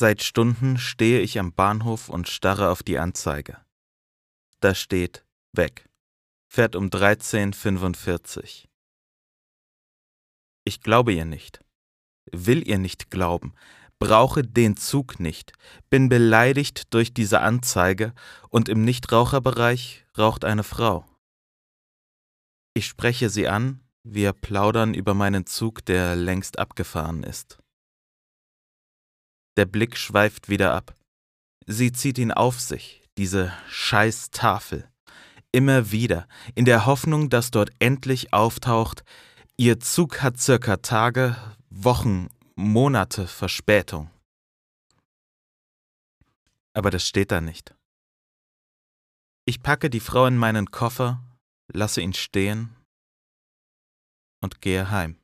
Seit Stunden stehe ich am Bahnhof und starre auf die Anzeige. Da steht weg. Fährt um 13.45 Ich glaube ihr nicht. Will ihr nicht glauben. Brauche den Zug nicht. Bin beleidigt durch diese Anzeige und im Nichtraucherbereich raucht eine Frau. Ich spreche sie an, wir plaudern über meinen Zug, der längst abgefahren ist. Der Blick schweift wieder ab. Sie zieht ihn auf sich, diese scheiß Tafel. Immer wieder, in der Hoffnung, dass dort endlich auftaucht, ihr Zug hat circa Tage, Wochen, Monate Verspätung. Aber das steht da nicht. Ich packe die Frau in meinen Koffer, lasse ihn stehen und gehe heim.